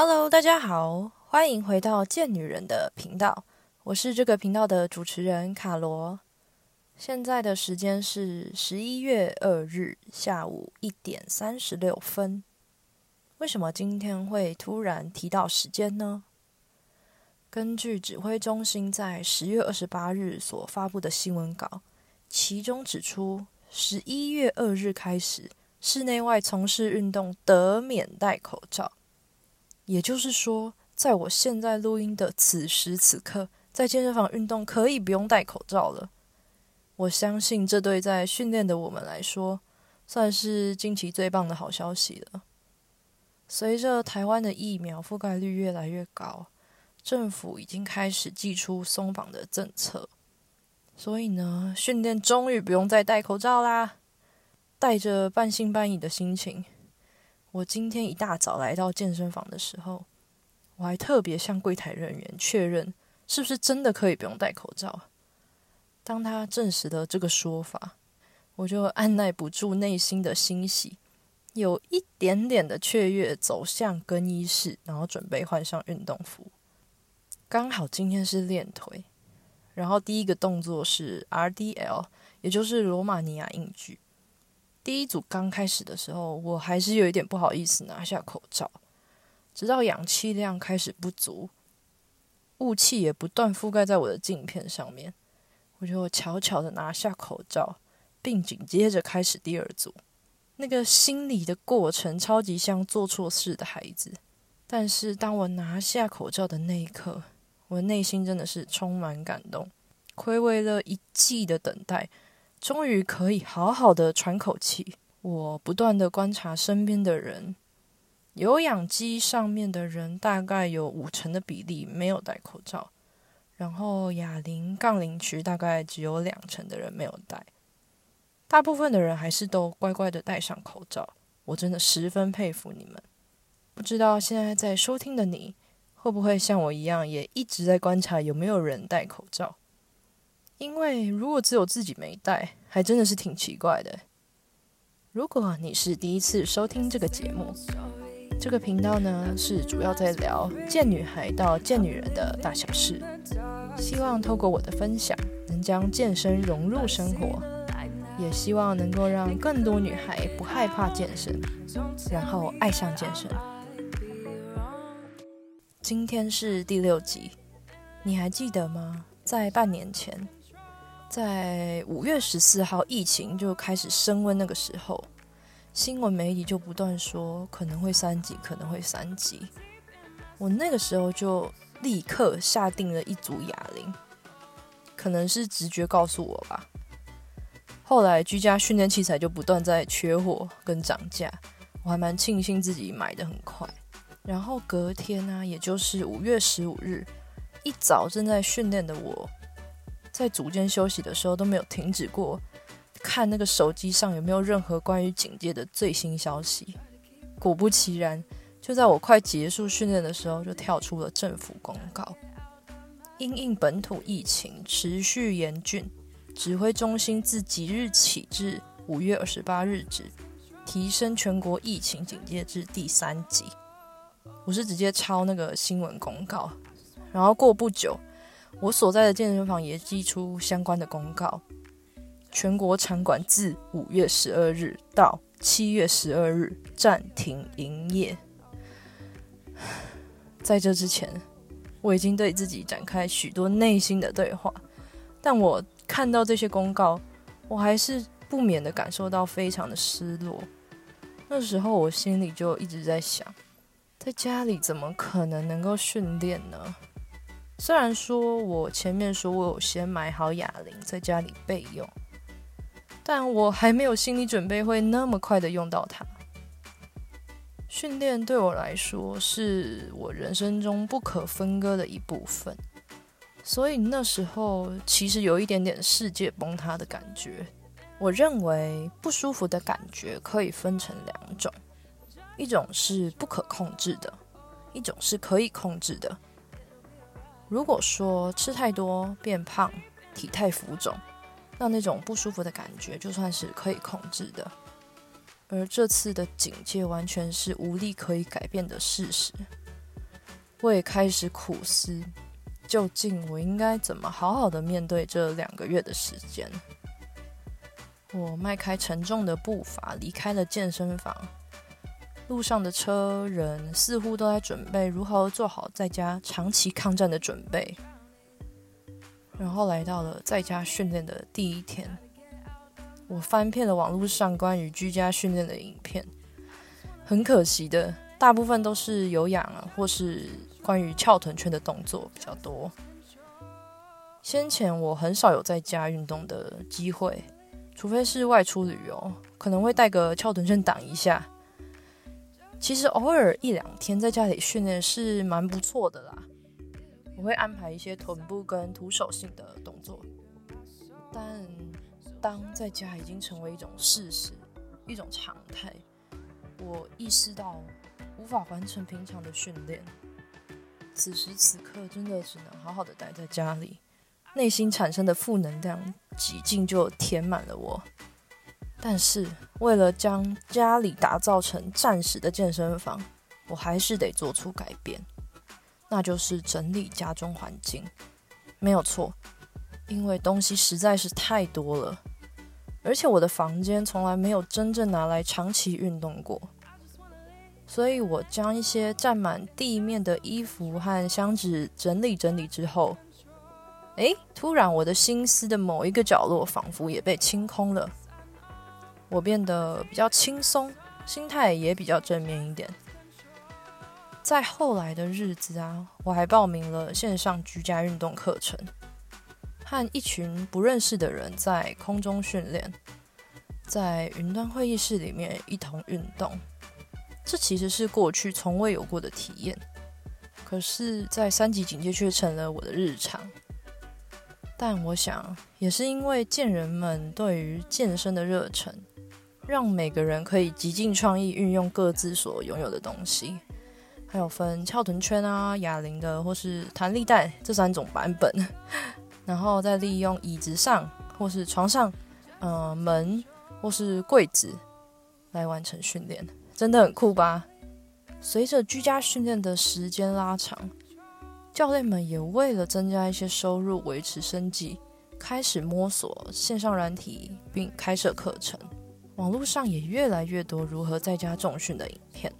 Hello，大家好，欢迎回到贱女人的频道，我是这个频道的主持人卡罗。现在的时间是十一月二日下午一点三十六分。为什么今天会突然提到时间呢？根据指挥中心在十月二十八日所发布的新闻稿，其中指出，十一月二日开始，室内外从事运动得免戴口罩。也就是说，在我现在录音的此时此刻，在健身房运动可以不用戴口罩了。我相信这对在训练的我们来说，算是近期最棒的好消息了。随着台湾的疫苗覆盖率越来越高，政府已经开始寄出松绑的政策，所以呢，训练终于不用再戴口罩啦。带着半信半疑的心情。我今天一大早来到健身房的时候，我还特别向柜台人员确认是不是真的可以不用戴口罩。当他证实了这个说法，我就按耐不住内心的欣喜，有一点点的雀跃，走向更衣室，然后准备换上运动服。刚好今天是练腿，然后第一个动作是 RDL，也就是罗马尼亚硬举。第一组刚开始的时候，我还是有一点不好意思拿下口罩，直到氧气量开始不足，雾气也不断覆盖在我的镜片上面，我就悄悄的拿下口罩，并紧接着开始第二组。那个心理的过程超级像做错事的孩子，但是当我拿下口罩的那一刻，我内心真的是充满感动，暌违了一季的等待。终于可以好好的喘口气。我不断的观察身边的人，有氧机上面的人大概有五成的比例没有戴口罩，然后哑铃杠铃区大概只有两成的人没有戴，大部分的人还是都乖乖的戴上口罩。我真的十分佩服你们。不知道现在在收听的你，会不会像我一样，也一直在观察有没有人戴口罩？因为如果只有自己没带，还真的是挺奇怪的。如果你是第一次收听这个节目，这个频道呢是主要在聊贱女孩到贱女人的大小事，希望透过我的分享，能将健身融入生活，也希望能够让更多女孩不害怕健身，然后爱上健身。今天是第六集，你还记得吗？在半年前。在五月十四号，疫情就开始升温。那个时候，新闻媒体就不断说可能会三级，可能会三级。我那个时候就立刻下定了一组哑铃，可能是直觉告诉我吧。后来居家训练器材就不断在缺货跟涨价，我还蛮庆幸自己买的很快。然后隔天呢，也就是五月十五日一早，正在训练的我。在组间休息的时候都没有停止过，看那个手机上有没有任何关于警戒的最新消息。果不其然，就在我快结束训练的时候，就跳出了政府公告：因应本土疫情持续严峻，指挥中心自即日起至五月二十八日止，提升全国疫情警戒至第三级。我是直接抄那个新闻公告，然后过不久。我所在的健身房也寄出相关的公告，全国场馆自五月十二日到七月十二日暂停营业。在这之前，我已经对自己展开许多内心的对话，但我看到这些公告，我还是不免的感受到非常的失落。那时候我心里就一直在想，在家里怎么可能能够训练呢？虽然说我前面说我有先买好哑铃在家里备用，但我还没有心理准备会那么快的用到它。训练对我来说是我人生中不可分割的一部分，所以那时候其实有一点点世界崩塌的感觉。我认为不舒服的感觉可以分成两种，一种是不可控制的，一种是可以控制的。如果说吃太多变胖、体态浮肿，那那种不舒服的感觉就算是可以控制的。而这次的警戒完全是无力可以改变的事实。我也开始苦思，究竟我应该怎么好好的面对这两个月的时间。我迈开沉重的步伐离开了健身房，路上的车人似乎都在准备如何做好在家长期抗战的准备。然后来到了在家训练的第一天，我翻遍了网络上关于居家训练的影片，很可惜的，大部分都是有氧啊，或是关于翘臀圈的动作比较多。先前我很少有在家运动的机会，除非是外出旅游，可能会带个翘臀圈挡一下。其实偶尔一两天在家里训练是蛮不错的啦。我会安排一些臀部跟徒手性的动作，但当在家已经成为一种事实、一种常态，我意识到无法完成平常的训练。此时此刻，真的只能好好的待在家里，内心产生的负能量几近就填满了我。但是，为了将家里打造成暂时的健身房，我还是得做出改变。那就是整理家中环境，没有错，因为东西实在是太多了，而且我的房间从来没有真正拿来长期运动过，所以我将一些占满地面的衣服和箱子整理整理之后，诶，突然我的心思的某一个角落仿佛也被清空了，我变得比较轻松，心态也比较正面一点。在后来的日子啊，我还报名了线上居家运动课程，和一群不认识的人在空中训练，在云端会议室里面一同运动。这其实是过去从未有过的体验，可是，在三级警戒却成了我的日常。但我想，也是因为健人们对于健身的热忱，让每个人可以极尽创意运用各自所拥有的东西。还有分翘臀圈啊、哑铃的，或是弹力带这三种版本，然后再利用椅子上或是床上、呃门或是柜子来完成训练，真的很酷吧？随着居家训练的时间拉长，教练们也为了增加一些收入、维持生计，开始摸索线上软体，并开设课程。网络上也越来越多如何在家重训的影片。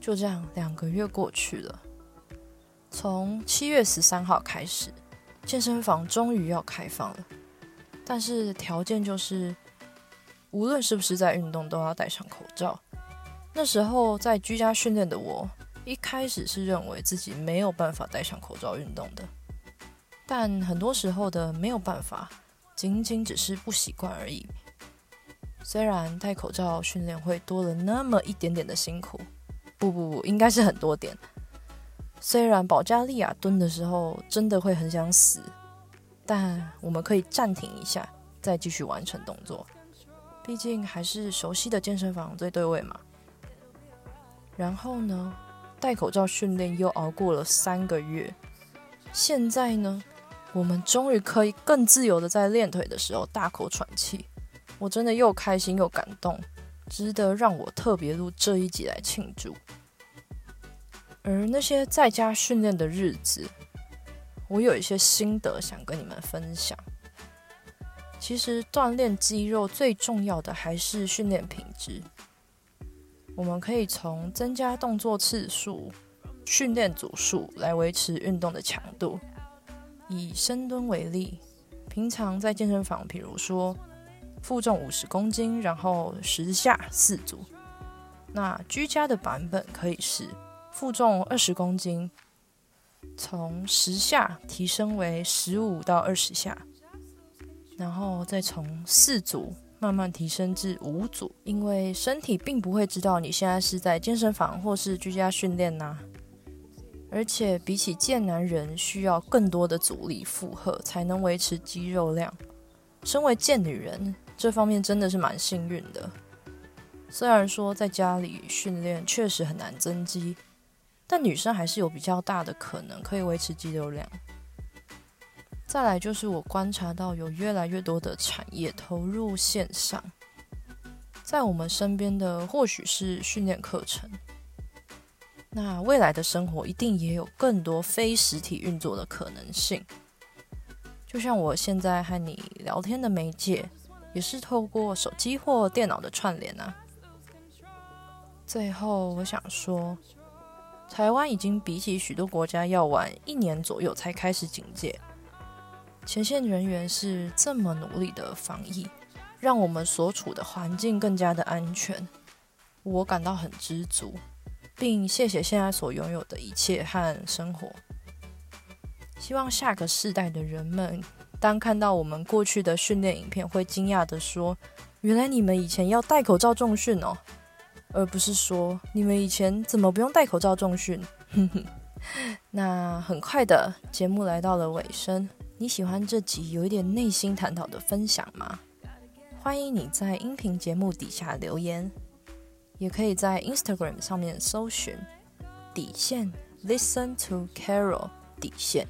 就这样，两个月过去了。从七月十三号开始，健身房终于要开放了，但是条件就是，无论是不是在运动，都要戴上口罩。那时候在居家训练的我，一开始是认为自己没有办法戴上口罩运动的，但很多时候的没有办法，仅仅只是不习惯而已。虽然戴口罩训练会多了那么一点点的辛苦。不不不，应该是很多点。虽然保加利亚蹲的时候真的会很想死，但我们可以暂停一下，再继续完成动作。毕竟还是熟悉的健身房最对位嘛。然后呢，戴口罩训练又熬过了三个月，现在呢，我们终于可以更自由的在练腿的时候大口喘气。我真的又开心又感动。值得让我特别录这一集来庆祝。而那些在家训练的日子，我有一些心得想跟你们分享。其实锻炼肌肉最重要的还是训练品质。我们可以从增加动作次数、训练组数来维持运动的强度。以深蹲为例，平常在健身房，比如说。负重五十公斤，然后十下四组。那居家的版本可以是负重二十公斤，从十下提升为十五到二十下，然后再从四组慢慢提升至五组。因为身体并不会知道你现在是在健身房或是居家训练呐。而且比起健男人，需要更多的阻力负荷才能维持肌肉量。身为健女人。这方面真的是蛮幸运的。虽然说在家里训练确实很难增肌，但女生还是有比较大的可能可以维持肌肉量。再来就是我观察到有越来越多的产业投入线上，在我们身边的或许是训练课程，那未来的生活一定也有更多非实体运作的可能性。就像我现在和你聊天的媒介，也是透过手机或电脑的串联啊。最后，我想说，台湾已经比起许多国家要晚一年左右才开始警戒。前线人员是这么努力的防疫，让我们所处的环境更加的安全，我感到很知足，并谢谢现在所拥有的一切和生活。希望下个世代的人们，当看到我们过去的训练影片，会惊讶的说：“原来你们以前要戴口罩重训哦，而不是说你们以前怎么不用戴口罩重训。”那很快的节目来到了尾声，你喜欢这集有一点内心探讨的分享吗？欢迎你在音频节目底下留言，也可以在 Instagram 上面搜寻底线 Listen to Carol 底线。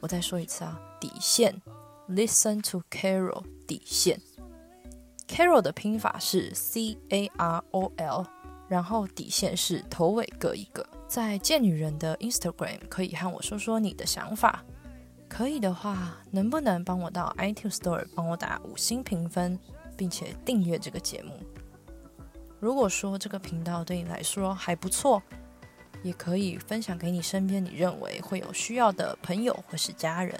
我再说一次啊，底线，listen to Carol，底线。Carol 的拼法是 C A R O L，然后底线是头尾各一个。在贱女人的 Instagram 可以和我说说你的想法，可以的话，能不能帮我到 iTunes Store 帮我打五星评分，并且订阅这个节目？如果说这个频道对你来说还不错。也可以分享给你身边你认为会有需要的朋友或是家人，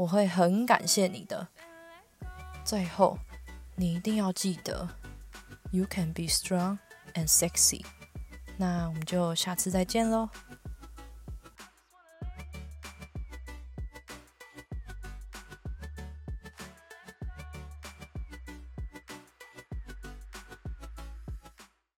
我会很感谢你的。最后，你一定要记得，You can be strong and sexy。那我们就下次再见喽。